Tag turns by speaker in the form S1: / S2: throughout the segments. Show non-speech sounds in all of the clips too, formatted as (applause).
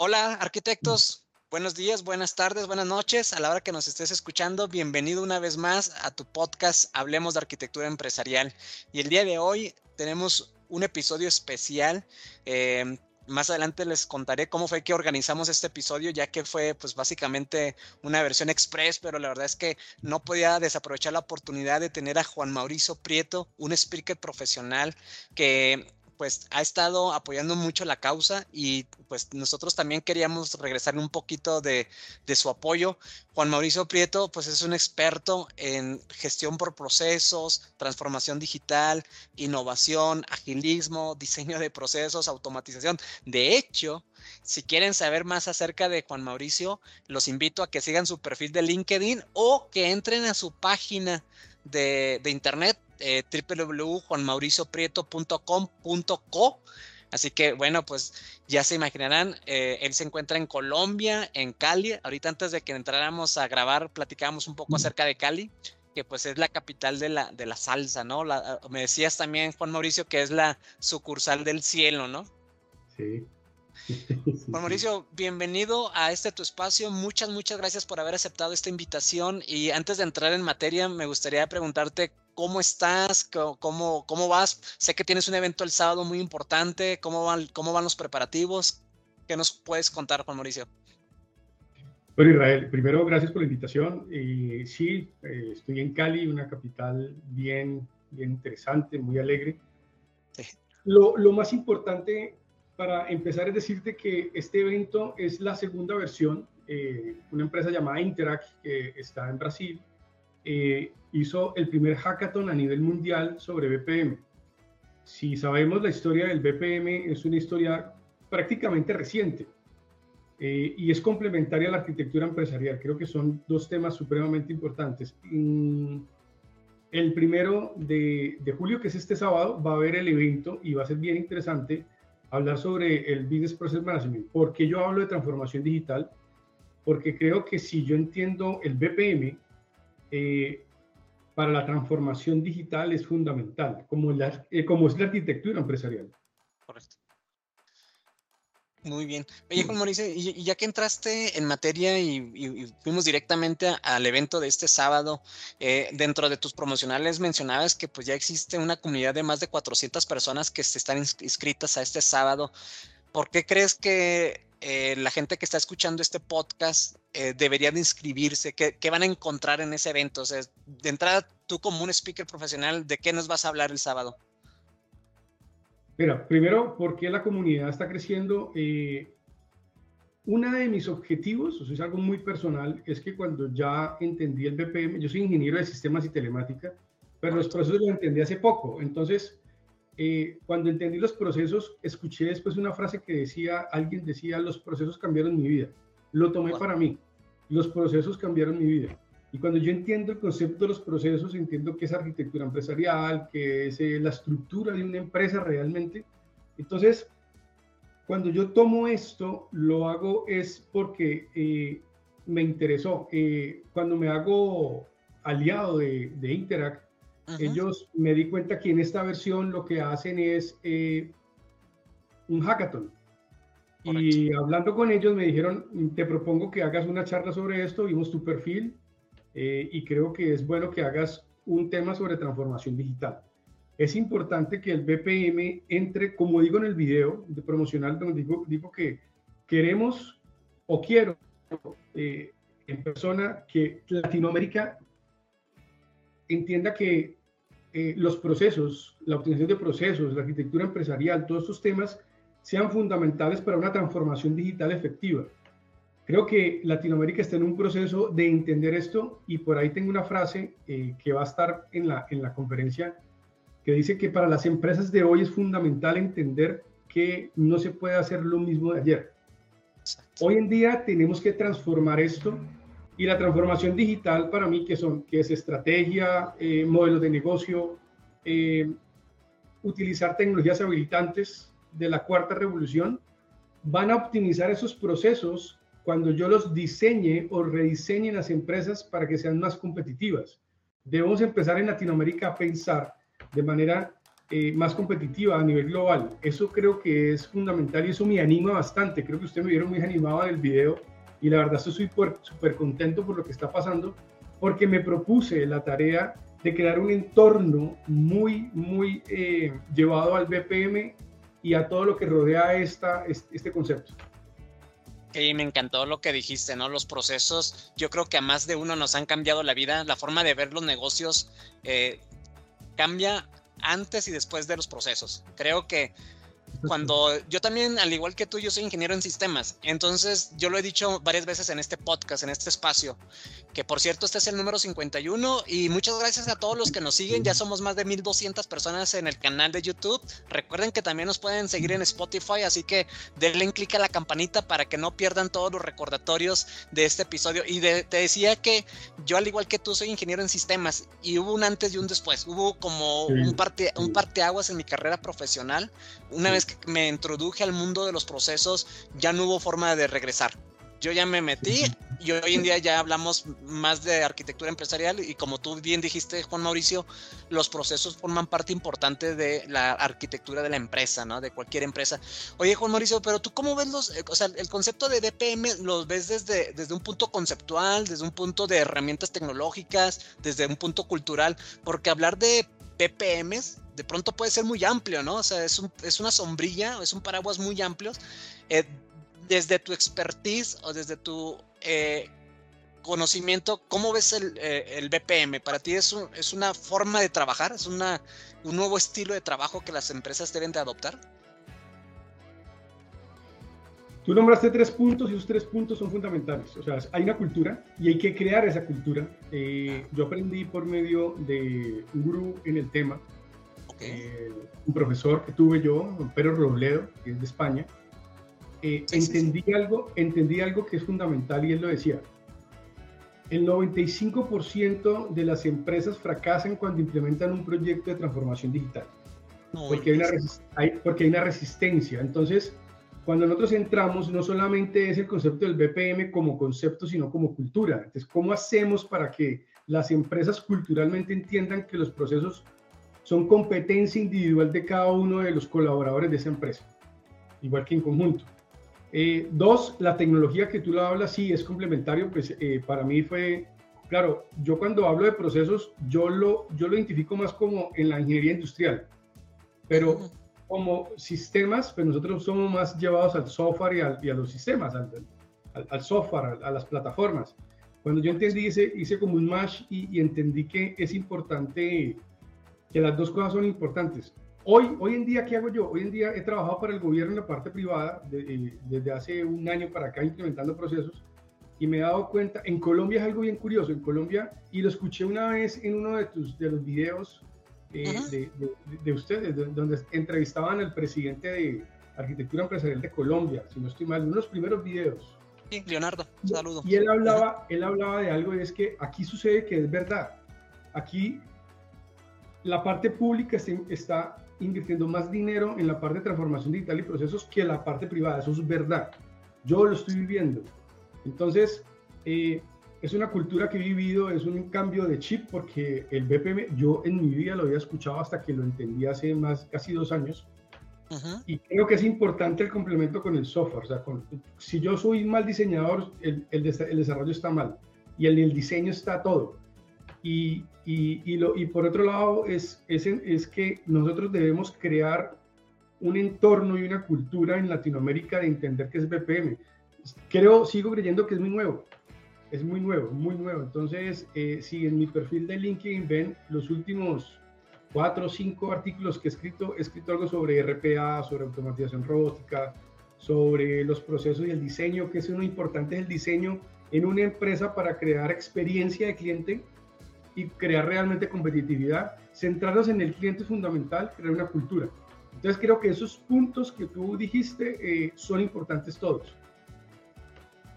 S1: Hola, arquitectos. Buenos días, buenas tardes, buenas noches. A la hora que nos estés escuchando, bienvenido una vez más a tu podcast Hablemos de Arquitectura Empresarial. Y el día de hoy tenemos un episodio especial. Eh, más adelante les contaré cómo fue que organizamos este episodio, ya que fue pues básicamente una versión express, pero la verdad es que no podía desaprovechar la oportunidad de tener a Juan Mauricio Prieto, un speaker profesional que pues ha estado apoyando mucho la causa y pues nosotros también queríamos regresar un poquito de, su apoyo. Juan Mauricio Prieto pues es un experto en gestión por procesos, transformación digital, innovación, agilismo, diseño de procesos, automatización. De hecho, si quieren saber más acerca de Juan Mauricio, los invito a que sigan su perfil de LinkedIn o que entren a su página de, de internet eh, www.juanmauricioprieto.com.co. Así que bueno, pues ya se imaginarán, eh, él se encuentra en Colombia, en Cali. Ahorita antes de que entráramos a grabar, platicábamos un poco acerca de Cali, que pues es la capital de la, de la salsa, ¿no? me decías también, Juan Mauricio, que es la sucursal del cielo, ¿no?
S2: Sí. (laughs)
S1: Juan Mauricio, bienvenido a este tu espacio. Muchas, muchas gracias por haber aceptado esta invitación. Y antes de entrar en materia, me gustaría preguntarte ¿Cómo estás? ¿Cómo, ¿Cómo vas? Sé que tienes un evento el sábado muy importante. ¿Cómo van, cómo van los preparativos? ¿Qué nos puedes contar, Juan Mauricio?
S2: Bueno, Israel, primero gracias por la invitación. Y sí, eh, estoy en Cali, una capital bien, bien interesante, muy alegre. Lo, lo, más importante para empezar es decirte que este evento es la segunda versión. Eh, una empresa llamada Interact, que está en Brasil, eh, hizo el primer hackathon a nivel mundial sobre BPM. Si sabemos la historia del BPM, es una historia prácticamente reciente eh, y es complementaria a la arquitectura empresarial. Creo que son dos temas supremamente importantes. el primero de, de, julio, que es este sábado, va a haber el evento y va a ser bien interesante hablar sobre el Business Process Management. ¿Por qué yo hablo de transformación digital? Porque creo que si yo entiendo el BPM, eh, para la transformación digital es fundamental, eh, como es la arquitectura empresarial. Correcto.
S1: Muy bien. Oye, Juan Mauricio, y, ya que entraste en materia y, fuimos directamente al evento de este sábado, eh, dentro de tus promocionales mencionabas que pues ya existe una comunidad de más de 400 personas que se están inscritas a este sábado. ¿Por qué crees que eh, la gente que está escuchando este podcast eh, debería de inscribirse? ¿Qué, van a encontrar en ese evento? O sea, de entrada, tú como un speaker profesional, ¿de qué nos vas a hablar el sábado?
S2: Mira, primero, ¿por qué la comunidad está creciendo? Eh, uno de mis objetivos, eso es algo muy personal, es que cuando ya entendí el BPM, yo soy ingeniero de sistemas y telemática, pero los procesos los entendí hace poco. Entonces, eh, cuando entendí los procesos, escuché después una frase que decía, alguien decía, los procesos cambiaron mi vida. Lo tomé para mí. Los procesos cambiaron mi vida. Y cuando yo entiendo el concepto de los procesos, entiendo que es arquitectura empresarial, que es eh, la estructura de una empresa realmente. Entonces, cuando yo tomo esto, lo hago es porque eh, me interesó. cuando me hago aliado de, de Interact, ellos me di cuenta que en esta versión lo que hacen es eh, un hackathon. Y hablando con ellos me dijeron, te propongo que hagas una charla sobre esto, vimos tu perfil eh, y creo que es bueno que hagas un tema sobre transformación digital. Es importante que el BPM entre, como digo en el video de promocional, donde digo, digo que queremos o quiero eh, en persona que Latinoamérica entienda que eh, los procesos, la optimización de procesos, la arquitectura empresarial, todos estos temas sean fundamentales para una transformación digital efectiva. Creo que Latinoamérica está en un proceso de entender esto y por ahí tengo una frase eh, que va a estar en la, en la conferencia que dice que para las empresas de hoy es fundamental entender que no se puede hacer lo mismo de ayer. Hoy en día tenemos que transformar esto y la transformación digital para mí, que, son, que es estrategia, eh, modelos de negocio, eh, utilizar tecnologías habilitantes de la cuarta revolución, van a optimizar esos procesos cuando yo los diseñe o rediseñe en las empresas para que sean más competitivas. Debemos empezar en Latinoamérica a pensar de manera eh, más competitiva a nivel global. Eso creo que es fundamental y eso me anima bastante. Creo que usted me vieron muy animado en el video y la verdad estoy súper contento por lo que está pasando porque me propuse la tarea de crear un entorno muy, muy eh, llevado al BPM y a todo lo que rodea esta, este concepto.
S1: Y me encantó lo que dijiste, ¿no? Los procesos, yo creo que a más de uno nos han cambiado la vida, la forma de ver los negocios eh, cambia antes y después de los procesos. Creo que (laughs) cuando yo también, al igual que tú, yo soy ingeniero en sistemas. Entonces, yo lo he dicho varias veces en este podcast, en este espacio, que por cierto, este es el número 51 y muchas gracias a todos los que nos siguen. Ya somos más de 1200 personas en el canal de YouTube. Recuerden que también nos pueden seguir en Spotify, así que denle clic a la campanita para que no pierdan todos los recordatorios de este episodio. Y te decía que yo, al igual que tú, soy ingeniero en sistemas y hubo un antes y un después. Hubo como un parte un parteaguas en mi carrera profesional. Una vez que me introduje al mundo de los procesos, ya no hubo forma de regresar. Yo ya me metí y hoy en día ya hablamos más de arquitectura empresarial y como tú bien dijiste, Juan Mauricio, los procesos forman parte importante de la arquitectura de la empresa, ¿no? De cualquier empresa. Oye, Juan Mauricio, pero tú cómo ves los, o sea, el concepto de DPM, ¿los ves desde, desde un punto conceptual, desde un punto de herramientas tecnológicas, desde un punto cultural? Porque hablar de PPMs de pronto puede ser muy amplio, ¿no? O sea, es, es una sombrilla, es un paraguas muy amplio. Eh, desde tu expertise o desde tu eh, conocimiento, ¿cómo ves el, eh, el BPM? ¿Para ti es, es una forma de trabajar? ¿Es una, un nuevo estilo de trabajo que las empresas deben de adoptar?
S2: Tú nombraste tres puntos y esos tres puntos son fundamentales. O sea, hay una cultura y hay que crear esa cultura. yo aprendí por medio de un gurú en el tema, eh, un profesor que tuve yo, Pedro Robledo, que es de España, eh, entendí, Algo, entendí algo que es fundamental y él lo decía. El 95% de las empresas fracasan cuando implementan un proyecto de transformación digital. porque, hay una hay, porque hay una resistencia. Entonces, cuando nosotros entramos, no solamente es el concepto del BPM como concepto, sino como cultura. Entonces, ¿cómo hacemos para que las empresas culturalmente entiendan que los procesos son competencia individual de cada uno de los colaboradores de esa empresa, igual que en conjunto. Eh, dos, la tecnología que tú la hablas, sí, es complementario, pues eh, para mí fue, claro, yo cuando hablo de procesos, yo lo, yo lo identifico más como en la ingeniería industrial, pero como sistemas, pues nosotros somos más llevados al software y, a los sistemas, al, al, software, a, las plataformas. Cuando yo entendí, hice, hice como un match y, y entendí que es importante que las dos cosas son importantes. Hoy, hoy en día, ¿qué hago yo? Hoy en día he trabajado para el gobierno en la parte privada eh, desde hace un año para acá implementando procesos y me he dado cuenta, en Colombia es algo bien curioso, en Colombia, y lo escuché una vez en uno de, tus, de los videos eh, de, de, ustedes, donde entrevistaban al presidente de Arquitectura Empresarial de Colombia, si no estoy mal, uno de los primeros videos.
S1: Sí, Leonardo, saludo.
S2: Y él hablaba, él hablaba de algo y es que aquí sucede que es verdad. Aquí la parte pública está invirtiendo más dinero en la parte de transformación digital y procesos que la parte privada. Eso es verdad. Yo lo estoy viviendo. Entonces, eh, es una cultura que he vivido, es un cambio de chip porque el BPM, yo en mi vida lo había escuchado hasta que lo entendí hace más, casi dos años. Y creo que es importante el complemento con el software. O sea, si yo soy mal diseñador, el, el, desarrollo está mal y en el diseño está todo. Y, y, lo, y por otro lado, es, es, es, que nosotros debemos crear un entorno y una cultura en Latinoamérica de entender qué es BPM. Creo, sigo creyendo que es muy nuevo. Es muy nuevo, muy nuevo. Entonces, eh, si en mi perfil de LinkedIn ven los últimos cuatro o cinco artículos que he escrito, he escrito algo sobre RPA, sobre automatización robótica, sobre los procesos y el diseño, que es uno importante es el diseño en una empresa para crear experiencia de cliente y crear realmente competitividad, centrarnos en el cliente es fundamental, crear una cultura. Entonces creo que esos puntos que tú dijiste eh, son importantes todos.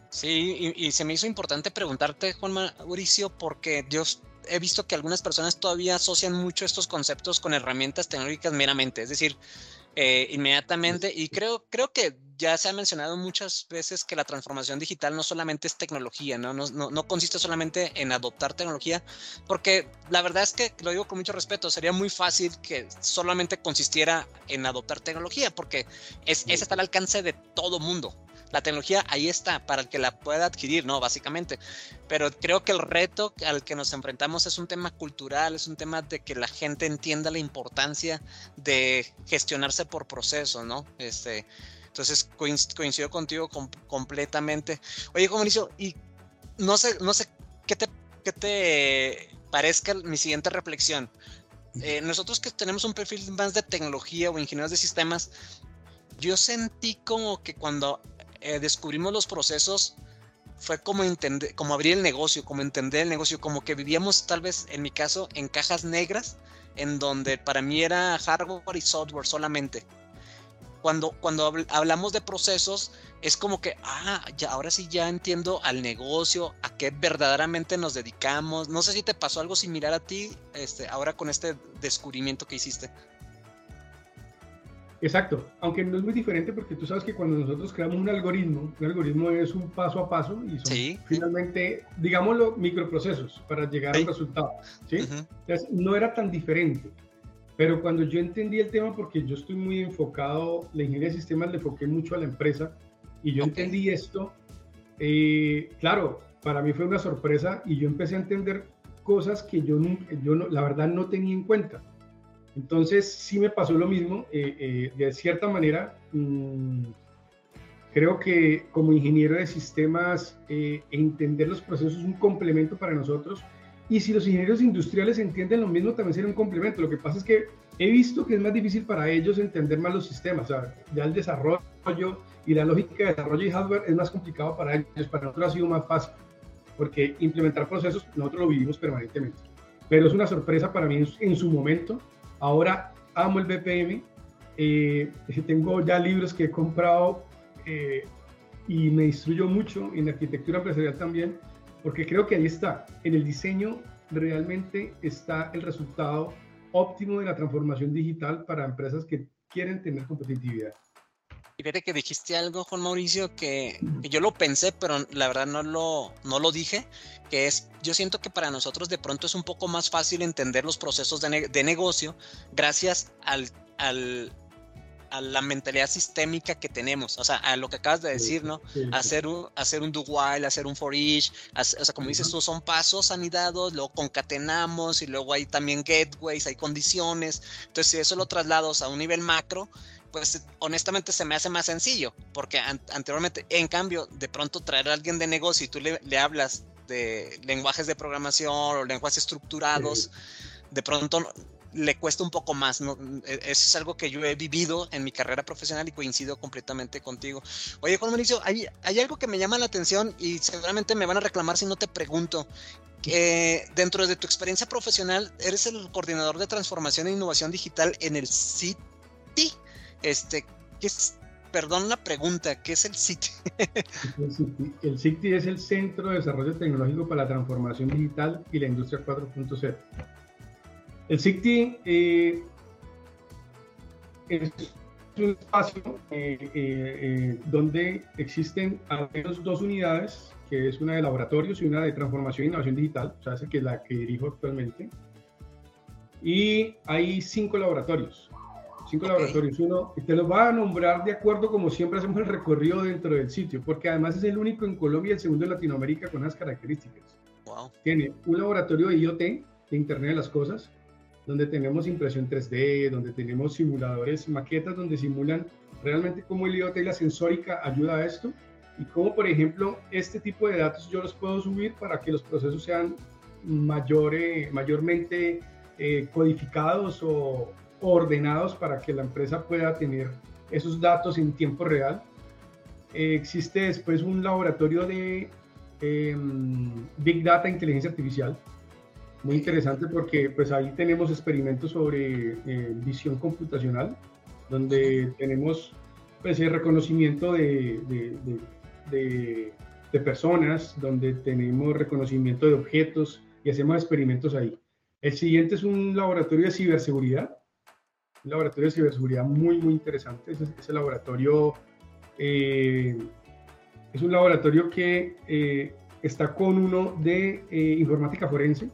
S1: Sí, y, se me hizo importante preguntarte, Juan Mauricio, porque yo he visto que algunas personas todavía asocian mucho estos conceptos con herramientas tecnológicas meramente. Es decir, eh, inmediatamente y creo, creo que ya se ha mencionado muchas veces que la transformación digital no solamente es tecnología, ¿no? No, no, consiste solamente en adoptar tecnología, porque la verdad es que, lo digo con mucho respeto, sería muy fácil que solamente consistiera en adoptar tecnología, porque es, es está al alcance de todo mundo la tecnología ahí está para el que la pueda adquirir, ¿no? Básicamente. Pero creo que el reto al que nos enfrentamos es un tema cultural, es un tema de que la gente entienda la importancia de gestionarse por proceso, ¿no? Este, entonces coincido contigo completamente. Oye, Mauricio, y no sé, no sé qué te, qué te parezca mi siguiente reflexión. Eh, nosotros que tenemos un perfil más de tecnología o ingenieros de sistemas, yo sentí como que cuando eh, descubrimos los procesos, fue como, entender, como abrir el negocio, como entender el negocio, como que vivíamos tal vez, en mi caso, en cajas negras, en donde para mí era hardware y software solamente. Cuando, cuando hablamos de procesos, es como que, ah, ya, ahora sí ya entiendo al negocio, a qué verdaderamente nos dedicamos. No sé si te pasó algo similar a ti, este, ahora con este descubrimiento que hiciste.
S2: Exacto, aunque no es muy diferente porque tú sabes que cuando nosotros creamos un algoritmo, un algoritmo es un paso a paso y son finalmente, digámoslo, microprocesos para llegar a un resultado. ¿sí? Entonces, no era tan diferente. Pero cuando yo entendí el tema, porque yo estoy muy enfocado, la ingeniería de sistemas le enfoqué mucho a la empresa y yo entendí esto, eh, claro, para mí fue una sorpresa y yo empecé a entender cosas que yo, yo no, la verdad no tenía en cuenta. Entonces sí me pasó lo mismo, eh, eh, de cierta manera, mm, creo que como ingeniero de sistemas, eh, entender los procesos es un complemento para nosotros. Y si los ingenieros industriales entienden lo mismo, también sería un complemento. Lo que pasa es que he visto que es más difícil para ellos entender más los sistemas. O sea, ya el desarrollo y la lógica de desarrollo y hardware es más complicado para ellos. Para nosotros ha sido más fácil, porque implementar procesos nosotros lo vivimos permanentemente. Pero es una sorpresa para mí en su momento Ahora amo el BPM. Eh, (laughs) tengo ya libros que he comprado eh, y me instruyo mucho en arquitectura empresarial también, porque creo que ahí está. En el diseño realmente está el resultado óptimo de la transformación digital para empresas que quieren tener competitividad.
S1: Y fíjate que dijiste algo, Juan Mauricio, que, yo lo pensé, pero la verdad no lo, no lo dije, que es, yo siento que para nosotros de pronto es un poco más fácil entender los procesos de, negocio gracias al, al, a la mentalidad sistémica que tenemos, o sea, a lo que acabas de decir, ¿no? hacer, un, hacer un do while, hacer un for each, o sea, como dices tú, son pasos anidados, luego concatenamos y luego hay también gateways, hay condiciones, entonces si eso lo traslados a un nivel macro, pues honestamente se me hace más sencillo, porque anteriormente, en cambio, de pronto traer a alguien de negocio y tú le, hablas de lenguajes de programación o lenguajes estructurados, de pronto le cuesta un poco más. ¿no? E, eso es algo que yo he vivido en mi carrera profesional y coincido completamente contigo. Oye, Juan Mauricio, hay, hay algo que me llama la atención y seguramente me van a reclamar si no te pregunto. Que dentro de tu experiencia profesional, eres el coordinador de transformación e innovación digital en el CITI. Este, ¿qué es, perdón la pregunta, ¿qué es el CITI?
S2: el CITI es el Centro de Desarrollo Tecnológico para la Transformación Digital y la Industria 4.0. El CITI eh, es un espacio eh, eh, donde existen al menos dos unidades, que es una de laboratorios y una de transformación e innovación digital, o sea, que es la que dirijo actualmente. Y hay cinco laboratorios cinco laboratorios. Uno, te los va a nombrar de acuerdo como siempre hacemos el recorrido dentro del sitio, porque además es el único en Colombia y el segundo en Latinoamérica con esas características. Tiene un laboratorio de IoT, de Internet de las Cosas, donde tenemos impresión 3D, donde tenemos simuladores, maquetas donde simulan realmente cómo el IoT y la sensórica ayuda a esto y cómo, por ejemplo, este tipo de datos yo los puedo subir para que los procesos sean mayor, mayormente eh, codificados o, ordenados para que la empresa pueda tener esos datos en tiempo real. Eh, existe después un laboratorio de em, Big Data Inteligencia Artificial, muy interesante porque pues ahí tenemos experimentos sobre eh, visión computacional, donde tenemos pues el reconocimiento de, de, de, personas, donde tenemos reconocimiento de objetos y hacemos experimentos ahí. El siguiente es un laboratorio de ciberseguridad, un laboratorio de ciberseguridad muy, muy interesante. Ese, laboratorio eh, es un laboratorio que eh, está con uno de eh, informática forense,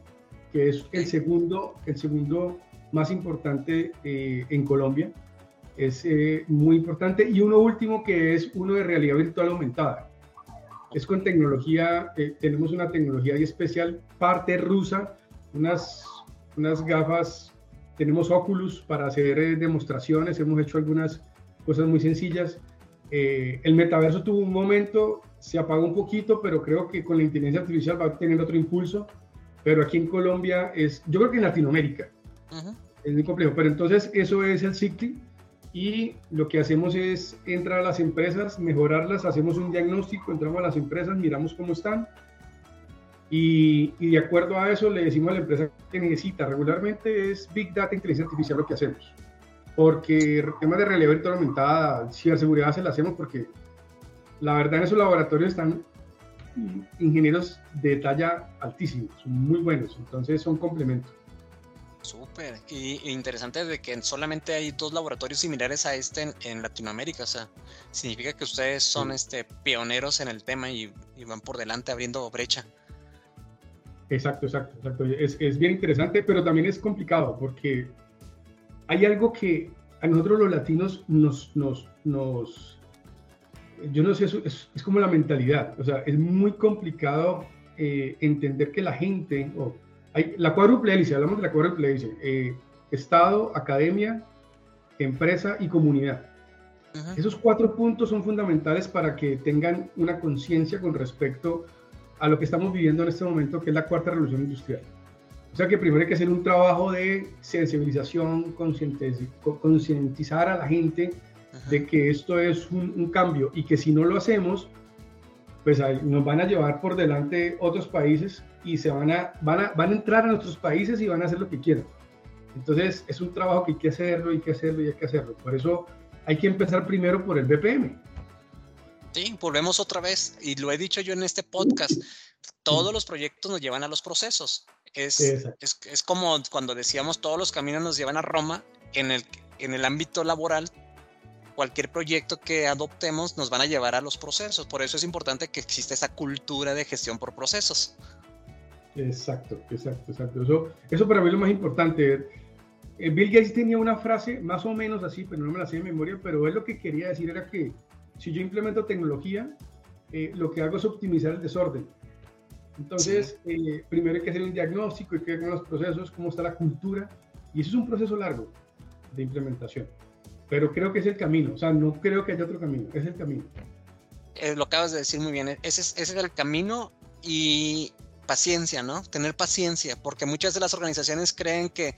S2: que es el segundo, el segundo más importante en Colombia. Es muy importante. Y uno último que es uno de realidad virtual aumentada. Es con tecnología, tenemos una tecnología especial, parte rusa, unas, unas gafas tenemos Oculus para hacer eh, demostraciones, hemos hecho algunas cosas muy sencillas. Eh, el metaverso tuvo un momento, se apagó un poquito, pero creo que con la inteligencia artificial va a tener otro impulso. Pero aquí en Colombia es, yo creo que en Latinoamérica es muy complejo. Pero entonces eso es el ciclo y lo que hacemos es entrar a las empresas, mejorarlas, hacemos un diagnóstico, entramos a las empresas, miramos cómo están y, de acuerdo a eso le decimos a la empresa que necesita regularmente es Big Data, inteligencia artificial lo que hacemos. Porque temas de realidad virtual aumentada, ciberseguridad se lo hacemos porque la verdad en esos laboratorios están ingenieros de talla altísima, son muy buenos, entonces son complementos.
S1: Súper, y, interesante de que solamente hay dos laboratorios similares a este en, Latinoamérica, o sea, significa que ustedes son este, pioneros en el tema y van por delante abriendo brecha.
S2: Exacto, exacto, exacto. Es, es, bien interesante, pero también es complicado porque hay algo que a nosotros los latinos nos, nos, nos yo no sé, es, es, como la mentalidad, o sea, es muy complicado eh, entender que la gente, o hay, la cuádruple hélice, hablamos de la cuádruple hélice, eh, Estado, academia, empresa y comunidad. Esos cuatro puntos son fundamentales para que tengan una conciencia con respecto a lo que estamos viviendo en este momento, que es la cuarta revolución industrial. O sea que primero hay que hacer un trabajo de sensibilización, concientizar a la gente de que esto es un, cambio y que si no lo hacemos, pues nos van a llevar por delante otros países y se van a, van, a, van a entrar a nuestros países y van a hacer lo que quieran. Entonces es un trabajo que hay que hacerlo, hay que hacerlo y hay que hacerlo. Por eso hay que empezar primero por el BPM.
S1: Sí, volvemos otra vez, y lo he dicho yo en este podcast, todos los proyectos nos llevan a los procesos. Es, es, como cuando decíamos todos los caminos nos llevan a Roma, en el, en el ámbito laboral, cualquier proyecto que adoptemos nos van a llevar a los procesos. Por eso es importante que exista esa cultura de gestión por procesos.
S2: Exacto, exacto, exacto. Eso, eso para mí es lo más importante. Eh, Bill Gates tenía una frase más o menos así, pero no me la sé de memoria, pero él lo que quería decir era que si yo implemento tecnología, eh, lo que hago es optimizar el desorden. Entonces, eh, primero hay que hacer un diagnóstico, hay que ver con los procesos, cómo está la cultura, y eso es un proceso largo de implementación. Pero creo que es el camino, o sea, no creo que haya otro camino, es el camino.
S1: Eh, lo acabas de decir muy bien, ese es, ese es el camino y paciencia, ¿no? Tener paciencia, porque muchas de las organizaciones creen que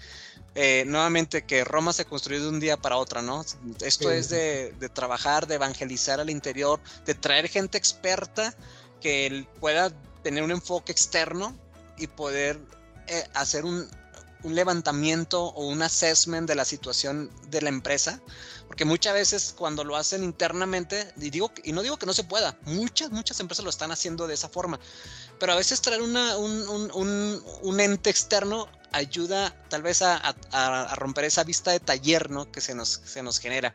S1: eh, nuevamente que Roma se construyó de un día para otro, ¿no? Esto es de, trabajar, de evangelizar al interior, de traer gente experta que pueda tener un enfoque externo y poder eh, hacer un, un levantamiento o un assessment de la situación de la empresa, porque muchas veces cuando lo hacen internamente, y, digo, y no digo que no se pueda, muchas, muchas empresas lo están haciendo de esa forma, pero a veces traer una, un, un, un, ente externo ayuda tal vez a, a, romper esa vista de taller ¿no? que se nos, se nos genera.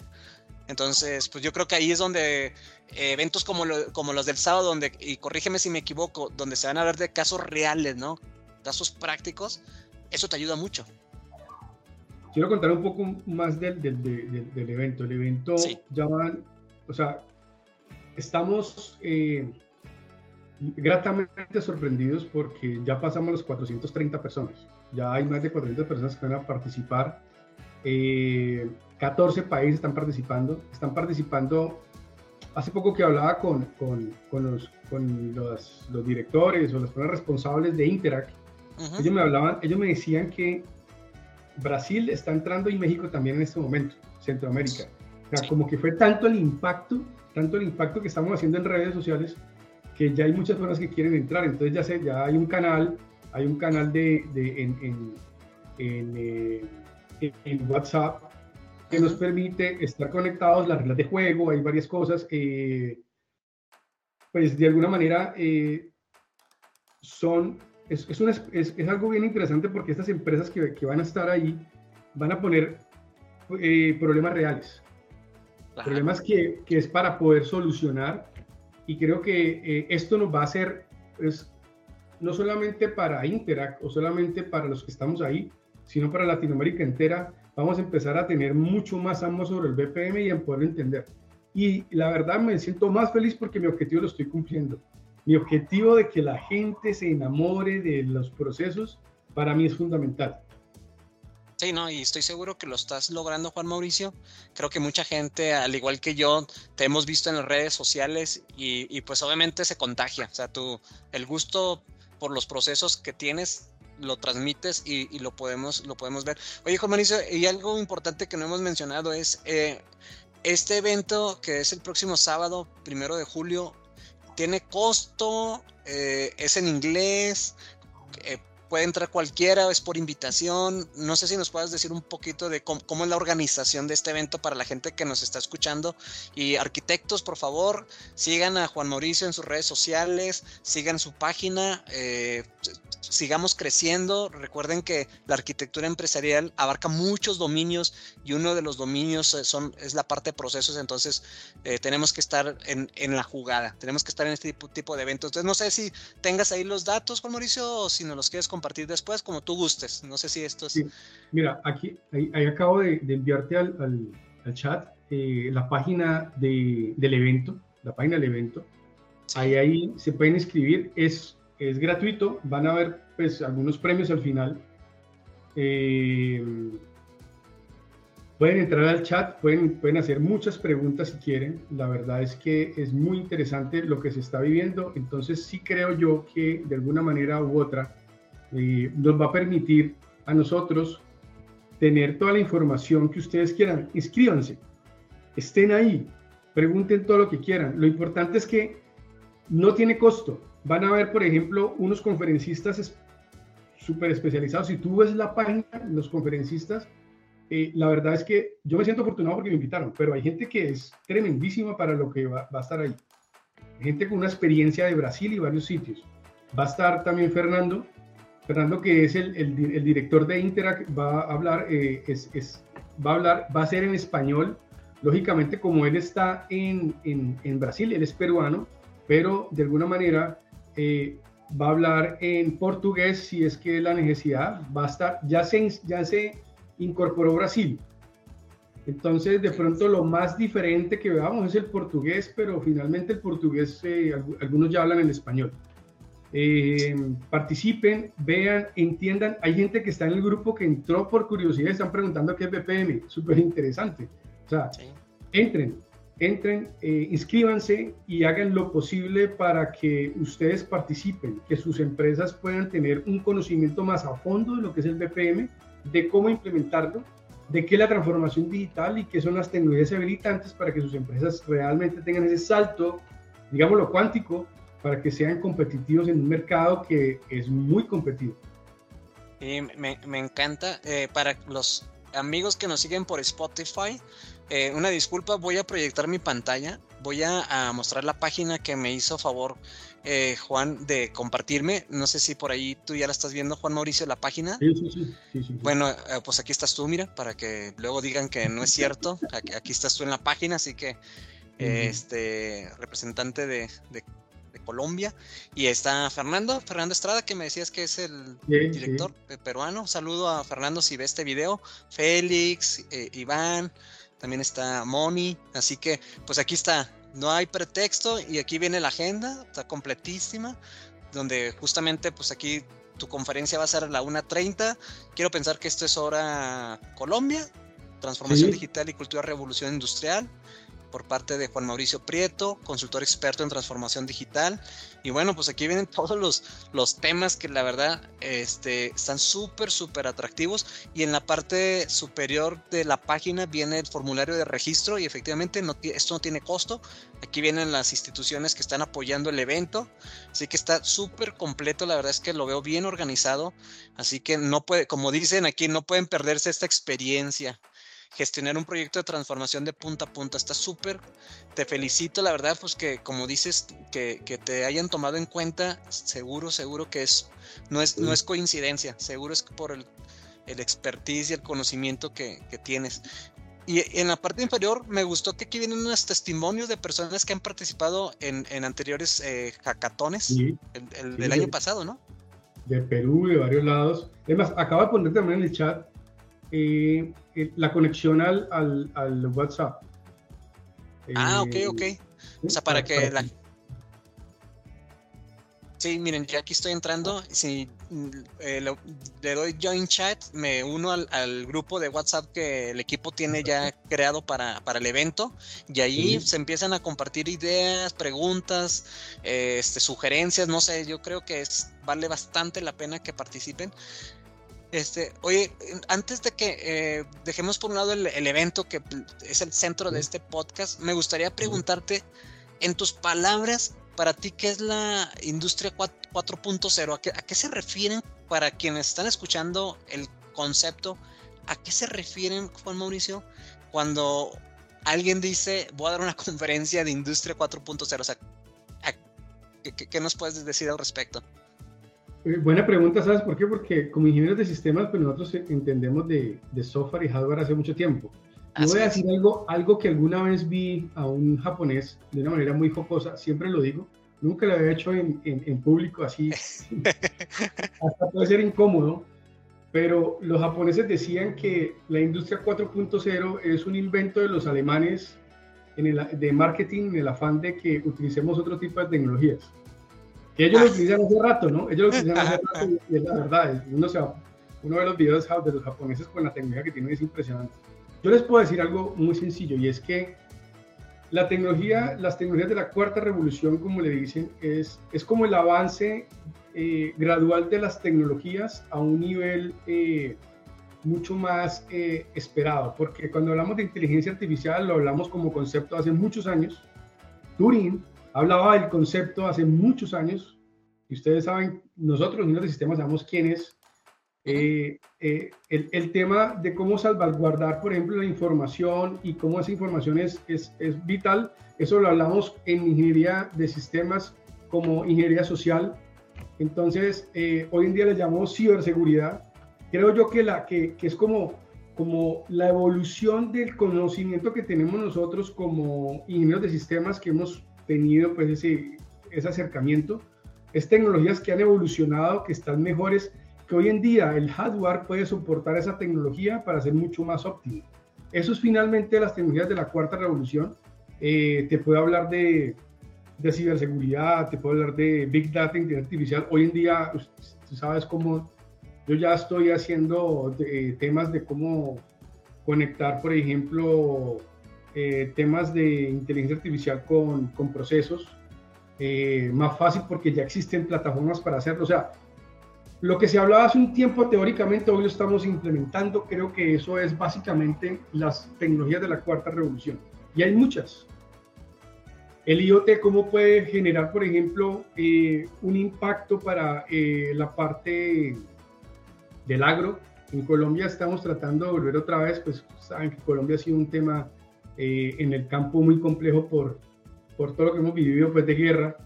S1: Entonces, pues yo creo que ahí es donde eh, eventos como, como los del sábado, donde, y corrígeme si me equivoco, donde se van a hablar de casos reales, ¿no? Casos prácticos, eso te ayuda mucho.
S2: Quiero contar un poco más del, del, del, evento. El evento ya van, o sea, estamos eh, gratamente sorprendidos porque ya pasamos los 430 personas. Ya hay más de 400 personas que van a participar. 14 eh, países están participando. Están participando. Hace poco que hablaba con, con, con, los, con los, los, directores o las personas responsables de Interact ellos me hablaban, ellos me decían que Brasil está entrando y México también en este momento, Centroamérica. O sea, como que fue tanto el impacto, tanto el impacto que estamos haciendo en redes sociales, que ya hay muchas personas que quieren entrar. Entonces ya sé, ya hay un canal, hay un canal de, de en, en, en, eh, en, WhatsApp que nos permite estar conectados, las reglas de juego, hay varias cosas. pues de alguna manera eh, son es, es, es, algo bien interesante porque estas empresas que, que, van a estar ahí van a poner eh, problemas reales, problemas que, que, es para poder solucionar y creo que eh, esto nos va a hacer, pues, no solamente para Interact o solamente para los que estamos ahí, sino para Latinoamérica entera, vamos a empezar a tener mucho más amo sobre el BPM y en poder entender. Y la verdad me siento más feliz porque mi objetivo lo estoy cumpliendo. Mi objetivo de que la gente se enamore de los procesos, para mí es fundamental.
S1: Sí, no, y estoy seguro que lo estás logrando, Juan Mauricio. Creo que mucha gente, al igual que yo, te hemos visto en las redes sociales y, pues obviamente se contagia. O sea, tú, el gusto por los procesos que tienes lo transmites y, lo podemos lo podemos ver. Oye, Juan Mauricio, y algo importante que no hemos mencionado es eh, este evento que es el próximo sábado, primero de julio, tiene costo, eh, es en inglés, eh, puede entrar cualquiera, es por invitación. No sé si nos puedas decir un poquito de cómo, es la organización de este evento para la gente que nos está escuchando. Y arquitectos, por favor, sigan a Juan Mauricio en sus redes sociales, sigan su página, eh, sigamos creciendo. Recuerden que la arquitectura empresarial abarca muchos dominios y uno de los dominios eh, son, es la parte de procesos. Entonces, eh, tenemos que estar en, la jugada, tenemos que estar en este tipo, de eventos. Entonces, no sé si tengas ahí los datos, Juan Mauricio, o si nos los quieres compartir después, como tú gustes. No sé si esto es.
S2: Mira, aquí ahí, acabo de, enviarte al, al, chat eh, la página de, del evento, la página del evento. Ahí, ahí se pueden inscribir. Es es gratuito, van a haber pues algunos premios al final. Eh, pueden entrar al chat, pueden, pueden hacer muchas preguntas si quieren. La verdad es que es muy interesante lo que se está viviendo. Entonces sí creo yo que de alguna manera u otra eh, nos va a permitir a nosotros tener toda la información que ustedes quieran. Inscríbanse, estén ahí, pregunten todo lo que quieran. Lo importante es que no tiene costo van a ver, por ejemplo, unos conferencistas súper especializados. Si tú ves la página, los conferencistas, eh, la verdad es que yo me siento afortunado porque me invitaron, pero hay gente que es tremendísima para lo que va, a estar ahí. Gente con una experiencia de Brasil y varios sitios. Va a estar también Fernando, Fernando que es el, el, director de Interac, va a hablar, eh, va a hablar, va a ser en español. Lógicamente, como él está en, Brasil, él es peruano, pero de alguna manera eh, va a hablar en portugués si es que la necesidad va a estar, ya se, ya se incorporó Brasil. Entonces, de pronto lo más diferente que veamos es el portugués, pero finalmente el portugués, eh, algunos ya hablan en español. Eh, participen, vean, entiendan. Hay gente que está en el grupo que entró por curiosidad, están preguntando qué es BPM, súper interesante. O sea, entren, entren, eh, inscríbanse y hagan lo posible para que ustedes participen, que sus empresas puedan tener un conocimiento más a fondo de lo que es el BPM, de cómo implementarlo, de qué es la transformación digital y qué son las tecnologías habilitantes para que sus empresas realmente tengan ese salto, digámoslo cuántico, para que sean competitivos en un mercado que es muy competitivo.
S1: Y me, me encanta. Eh, para los amigos que nos siguen por Spotify, eh, una disculpa, voy a proyectar mi pantalla. Voy a, mostrar la página que me hizo favor eh, Juan de compartirme. No sé si por ahí tú ya la estás viendo, Juan Mauricio, la página.
S2: Sí, sí, sí.
S1: bueno, eh, pues aquí estás tú, mira, para que luego digan que no es cierto. (laughs) Aquí, estás tú en la página, así que este representante de, Colombia. Y está Fernando, Fernando Estrada, que me decías que es el director peruano. saludo a Fernando si ve este video. Félix, Iván también está Moni, así que pues aquí está, no hay pretexto y aquí viene la agenda, está completísima, donde justamente pues aquí tu conferencia va a ser a la 1.30, quiero pensar que esto es hora Colombia, transformación digital y cultura revolución industrial, por parte de Juan Mauricio Prieto, consultor experto en transformación digital. Y bueno, pues aquí vienen (laughs) todos los, los temas que la verdad este, están súper, súper atractivos. Y en la parte superior de la página viene el formulario de registro y efectivamente no, esto no tiene costo. Aquí vienen las instituciones que están apoyando el evento. Así que está súper completo. La verdad es que lo veo bien organizado. Así que no puede, como dicen aquí, no pueden perderse esta experiencia gestionar un proyecto de transformación de punta a punta. Está súper. Te felicito, la verdad, pues que como dices, que, te hayan tomado en cuenta, seguro, seguro que es, no es, no es coincidencia, seguro es por el, el expertise y el conocimiento que, tienes. Y en la parte inferior me gustó que aquí vienen unos testimonios de personas que han participado en, anteriores eh, hackatones el, del año pasado, ¿no?
S2: De Perú, de varios lados. Es más, acabo de poner también en el chat eh, eh, la conexión al, al, WhatsApp.
S1: ah, ok, ok. O sea, para que la, Sí, miren, ya aquí estoy entrando. Si eh, le, doy join chat, me uno al, grupo de WhatsApp que el equipo tiene ya creado para, el evento. Y ahí se empiezan a compartir ideas, preguntas, este, sugerencias. No sé, yo creo que es, vale bastante la pena que participen. Este, oye, antes de que eh, dejemos por un lado el, el, evento que es el centro de este podcast, me gustaría preguntarte, en tus palabras, para ti, ¿qué es la industria 4.0? ¿A qué, se refieren para quienes están escuchando el concepto? ¿A qué se refieren, Juan Mauricio, cuando alguien dice, voy a dar una (laughs) conferencia de industria 4.0? O sea, ¿qué, nos puedes decir al respecto?
S2: Eh, buena pregunta, ¿sabes por qué? Porque como ingenieros de sistemas, pues nosotros entendemos de, de software y hardware hace mucho tiempo. Yo voy a decir algo, algo que alguna vez vi a un japonés de una manera muy jocosa, siempre lo digo, nunca lo había hecho en, en, público así, (laughs) hasta puede ser incómodo, pero los japoneses decían que la industria 4.0 es un invento de los alemanes en el, de marketing en el afán de que utilicemos otro tipo de tecnologías. Que ellos lo ah. utilizan hace rato, ¿no? Ellos lo utilizan hace rato y es la verdad. Uno, se uno ve los videos de los japoneses con la tecnología que tienen es impresionante. Yo les puedo decir algo muy sencillo y es que la tecnología, las tecnologías de la cuarta revolución, como le dicen, es, es como el avance eh, gradual de las tecnologías a un nivel eh, mucho más eh, esperado, porque cuando hablamos de inteligencia artificial lo hablamos como concepto hace muchos años. Turing hablaba del concepto hace muchos años, y ustedes saben, nosotros, los de sistemas, sabemos quién es eh, eh, el, el, tema de cómo salvaguardar, por ejemplo, la información y cómo esa información es, es, es vital, eso lo hablamos en ingeniería de sistemas como ingeniería social. Entonces, eh, hoy en día le llamamos ciberseguridad. Creo yo que, la, que, que es como, como la evolución del conocimiento que tenemos nosotros como ingenieros de sistemas que hemos tenido pues ese, ese acercamiento. Es tecnologías que han evolucionado, que están mejores que hoy en día el hardware puede soportar esa tecnología para ser mucho más óptimo. Eso es finalmente las tecnologías de la cuarta revolución. Eh, te puedo hablar de, de, ciberseguridad, te puedo hablar de Big Data, inteligencia artificial. Hoy en día, tú sabes cómo yo ya estoy haciendo temas de cómo conectar, por ejemplo, eh, temas de inteligencia artificial con, con procesos. Eh, más fácil porque ya existen plataformas para hacerlo. O sea, lo que se hablaba hace un tiempo teóricamente, hoy lo estamos implementando. Creo que eso es básicamente las tecnologías de la cuarta revolución. Y hay muchas. El IoT, ¿cómo puede generar, por ejemplo, eh, un impacto para eh, la parte del agro? En Colombia estamos tratando de volver otra vez, pues saben que Colombia ha sido un tema eh, en el campo muy complejo por, por todo lo que hemos vivido pues, de guerra.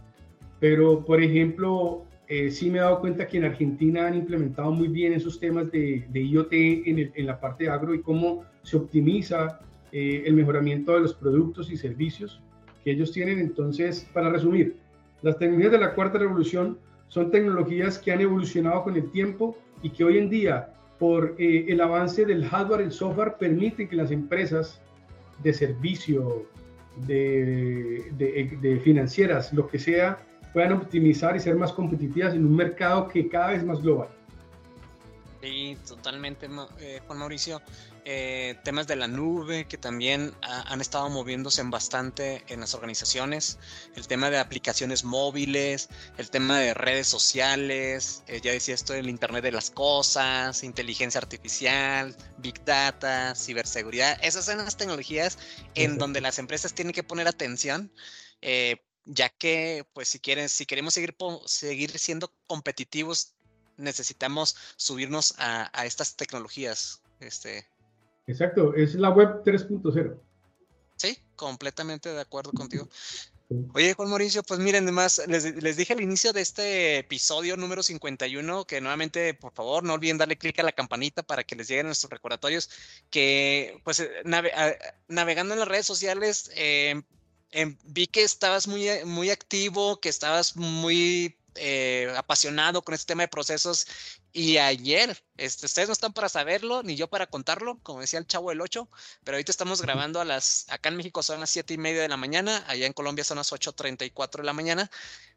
S2: Pero, por ejemplo, eh, sí me he dado cuenta que en Argentina han implementado muy bien esos temas de, IoT en, la parte de agro y cómo se optimiza eh, el mejoramiento de los productos y servicios que ellos tienen. Entonces, para resumir, las tecnologías de la cuarta revolución son tecnologías que han evolucionado con el tiempo y que hoy en día, por eh, el avance del hardware, el software, permiten que las empresas de servicio, de financieras, lo que sea, puedan optimizar y ser más competitivas en un mercado que cada vez más global.
S1: Sí, totalmente, eh, Juan Mauricio. Eh, temas de la nube que también han estado moviéndose en bastante en las organizaciones. El tema de aplicaciones móviles, el tema de redes sociales, eh, ya decía esto del Internet de las Cosas, inteligencia artificial, Big Data, ciberseguridad. Esas son las tecnologías en donde las empresas tienen que poner atención ya que pues si quieren, si queremos seguir, seguir siendo competitivos, necesitamos subirnos a, estas tecnologías. Este.
S2: Exacto, es la web 3.0.
S1: Sí, completamente de acuerdo contigo. Oye, Juan Mauricio, pues miren, además, les, dije al inicio de este episodio número 51 que nuevamente, por favor, no olviden darle clic a la campanita para que les lleguen nuestros recordatorios, que pues eh, navegando en las redes sociales, eh, em, vi que estabas muy, muy activo, que estabas muy eh, apasionado con este tema de procesos y ayer, este, ustedes no están para saberlo, ni yo para contarlo, como decía el chavo del 8, pero ahorita estamos grabando a las, acá en México son las 7 y media de la mañana, allá en Colombia son las 8.34 de la mañana,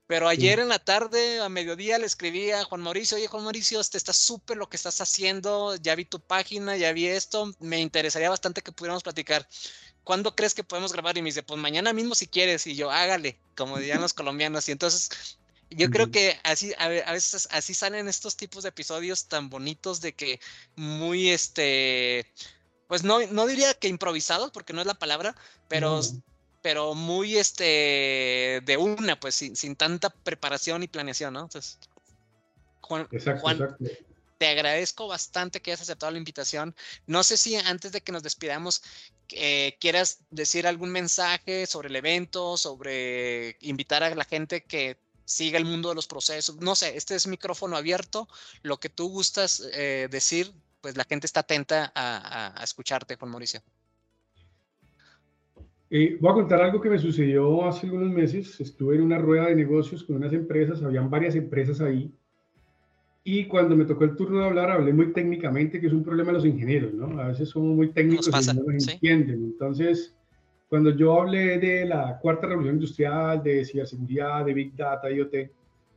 S1: pero ayer en la tarde, a mediodía, le escribí a Juan Mauricio, oye Juan Mauricio, este está súper lo que estás haciendo, ya vi tu página, ya vi esto, me interesaría bastante que pudiéramos platicar. ¿Cuándo crees que podemos grabar? Y me dice, pues mañana mismo si quieres. Y yo, hágale, como dirían los (laughs) colombianos. Y entonces yo creo que así, a, veces así salen estos tipos de episodios tan bonitos de que muy, este, pues no, no diría que improvisados, porque no es la palabra, pero, pero muy, este, de una, pues sin, sin, tanta preparación y planeación, ¿no? Entonces, Juan, Juan te agradezco bastante que hayas aceptado la invitación. No sé si antes de que nos despidamos eh, quieras decir algún mensaje sobre el evento, sobre invitar a la gente que siga el mundo de los procesos. No sé, este es micrófono abierto. Lo que tú gustas eh, decir, pues la gente está atenta a, escucharte, Juan Mauricio.
S2: Eh, voy a contar algo que me sucedió hace algunos meses. Estuve en una rueda de negocios con unas empresas, habían varias empresas ahí. Y cuando me tocó el turno de hablar, hablé muy técnicamente, que es un problema de los ingenieros, ¿no? A veces somos muy técnicos y no nos entienden. Entonces, cuando yo hablé de la cuarta revolución industrial, de ciberseguridad, de Big Data, IoT,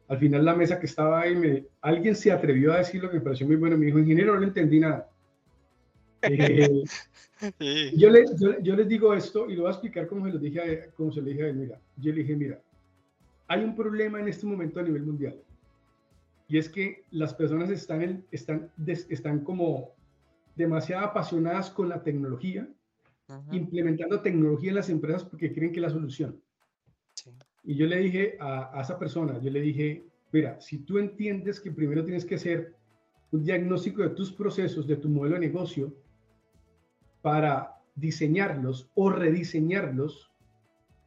S2: al final la mesa que estaba ahí, me, alguien se atrevió a decir lo que me pareció muy bueno. Me dijo, ingeniero, no entendí nada. (laughs) Eh, yo, yo, les digo esto y lo voy a explicar como se lo dije a, como se le dije a él. Mira, yo le dije, mira, hay un problema en este momento a nivel mundial. Y es que las personas están, están, están como demasiado apasionadas con la tecnología implementando tecnología en las empresas porque creen que es la solución. Y yo le dije a, esa persona, yo le dije, mira, si tú entiendes que primero tienes que hacer un diagnóstico de tus procesos, de tu modelo de negocio, para diseñarlos o rediseñarlos,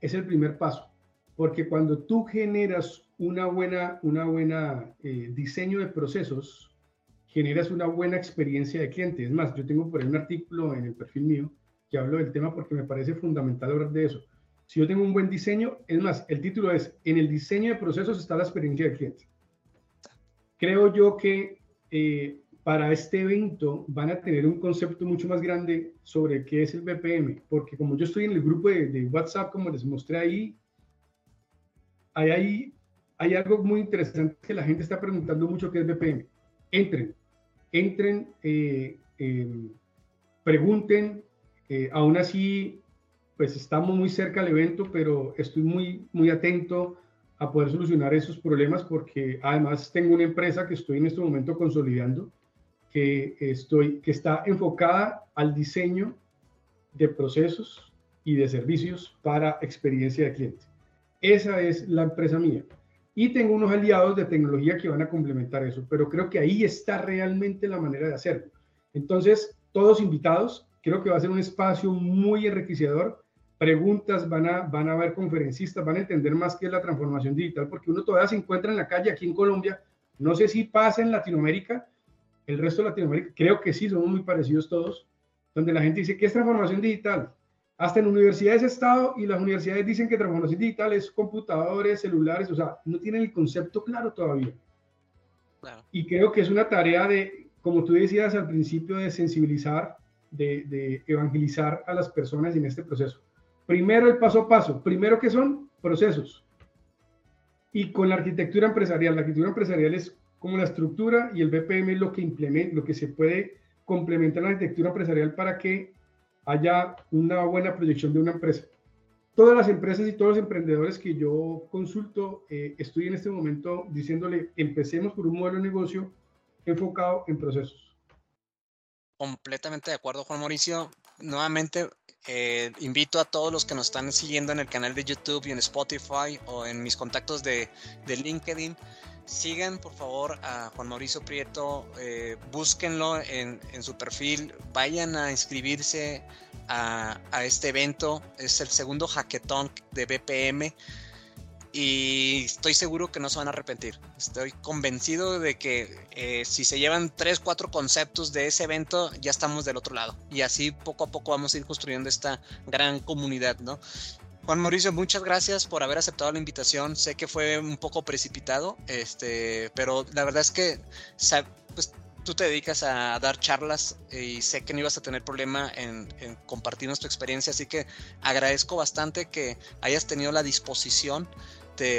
S2: es el primer paso. Porque cuando tú generas una buena, una buena eh, diseño de procesos, generas una buena experiencia de cliente. Es más, yo tengo por ahí un artículo en el perfil mío que hablo del tema porque me parece fundamental hablar de eso. Si yo tengo un buen diseño, es más, el título es, en el diseño de procesos está la experiencia del cliente. Creo yo que eh, para este evento van a tener un concepto mucho más grande sobre qué es el BPM, porque como yo estoy en el grupo de, WhatsApp, como les mostré ahí, hay, hay algo muy interesante que la gente está preguntando mucho qué es BPM. Entren, entren, eh, em, pregunten, eh, aún así, pues estamos muy cerca del evento, pero estoy muy, muy atento a poder solucionar esos problemas porque además tengo una empresa que estoy en este momento consolidando, que, estoy, que está enfocada al diseño de procesos y de servicios para experiencia de cliente. Esa es la empresa mía. Y tengo unos aliados de tecnología que van a complementar eso, pero creo que ahí está realmente la manera de hacerlo. Entonces, todos invitados, Creo que va a ser un espacio muy enriquecedor. Preguntas, van a, van a haber conferencistas, van a entender más qué es la transformación digital, porque uno todavía se encuentra en la calle aquí en Colombia. No sé si pasa en Latinoamérica, el resto de Latinoamérica, creo que sí, somos muy parecidos todos, donde la gente dice, ¿qué es transformación digital? Hasta en universidades he estado y las universidades dicen que transformación digital es computadores, celulares, o sea, no tienen el concepto claro todavía. Y creo que es una tarea de, como tú decías al principio, de sensibilizar de, evangelizar a las personas en este proceso. Primero el paso a paso. Primero que son procesos. Y con la arquitectura empresarial, la arquitectura empresarial es como la estructura y el BPM es lo que implementa, lo que se puede complementar la arquitectura empresarial para que haya una buena proyección de una empresa. Todas las empresas y todos los emprendedores que yo consulto, eh, estoy en este momento diciéndole, empecemos por un modelo de negocio enfocado en procesos.
S1: Completamente de acuerdo, Juan Mauricio. nuevamente eh, invito a todos los que nos están siguiendo en el canal de YouTube y en Spotify o en mis contactos de, LinkedIn. Sigan por favor a Juan Mauricio Prieto, eh, búsquenlo en, su perfil, vayan a inscribirse a, a, este evento. Es el segundo hackathon de BPM y estoy seguro que no se van a arrepentir. Estoy convencido de que eh, si se llevan tres, cuatro conceptos de ese evento, ya estamos del otro lado. Y así poco a poco vamos a ir construyendo esta gran comunidad, ¿no? Juan Mauricio, muchas gracias por haber aceptado la invitación. Sé que fue un poco precipitado, este, pero la verdad es que pues, tú te dedicas a dar charlas y sé que no ibas a tener problema en, en compartirnos tu experiencia, así que agradezco bastante que hayas tenido la disposición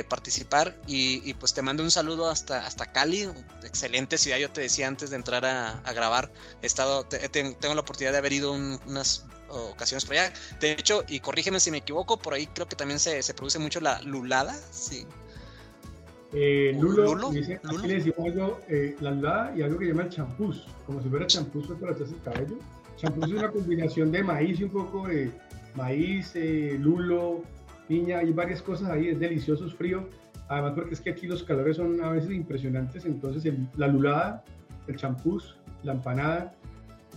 S1: participar y, pues te mando un saludo hasta, hasta Cali, excelente ciudad, yo te decía antes de entrar a, grabar, he estado, tengo la oportunidad de haber ido unas ocasiones por allá, de hecho, y corrígeme si me equivoco, por ahí creo que también se, produce mucho la lulada, sí.
S2: Eh, lulo, Dice, Aquí le decimos algo, eh, la lulada y algo que llama el champús, como si fuera champús para hacerse el cabello. Champús es una combinación de maíz y un poco de maíz, eh, lulo, piña, hay varias cosas ahí, es delicioso, es frío. Además, porque es que aquí los calores son a veces impresionantes, entonces la lulada, el champús, la empanada,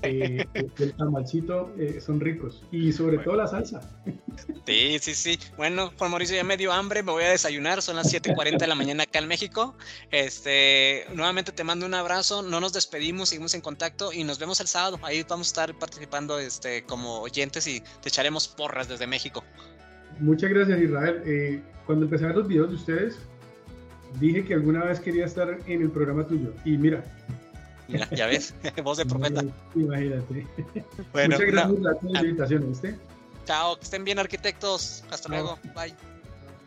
S2: (laughs) eh, el tamalcito eh, son ricos y sobre todo la salsa.
S1: Sí, sí, sí. Bueno, Juan Mauricio, ya me dio hambre, me voy a desayunar, son las 7:40 de la mañana acá en México. Este, nuevamente te mando un abrazo, no nos despedimos, seguimos en contacto y nos vemos el sábado. Ahí vamos a estar participando este, como oyentes y te echaremos porras desde México.
S2: Muchas gracias, Israel. Eh, cuando empecé a ver los videos de ustedes, dije que alguna vez quería estar en el programa tuyo. Y mira.
S1: ya ves, (laughs) (laughs) voz de profeta.
S2: Imagínate. Bueno, Muchas gracias por la invitación, ¿viste?
S1: Chao, que estén bien, arquitectos. Hasta luego. Bye.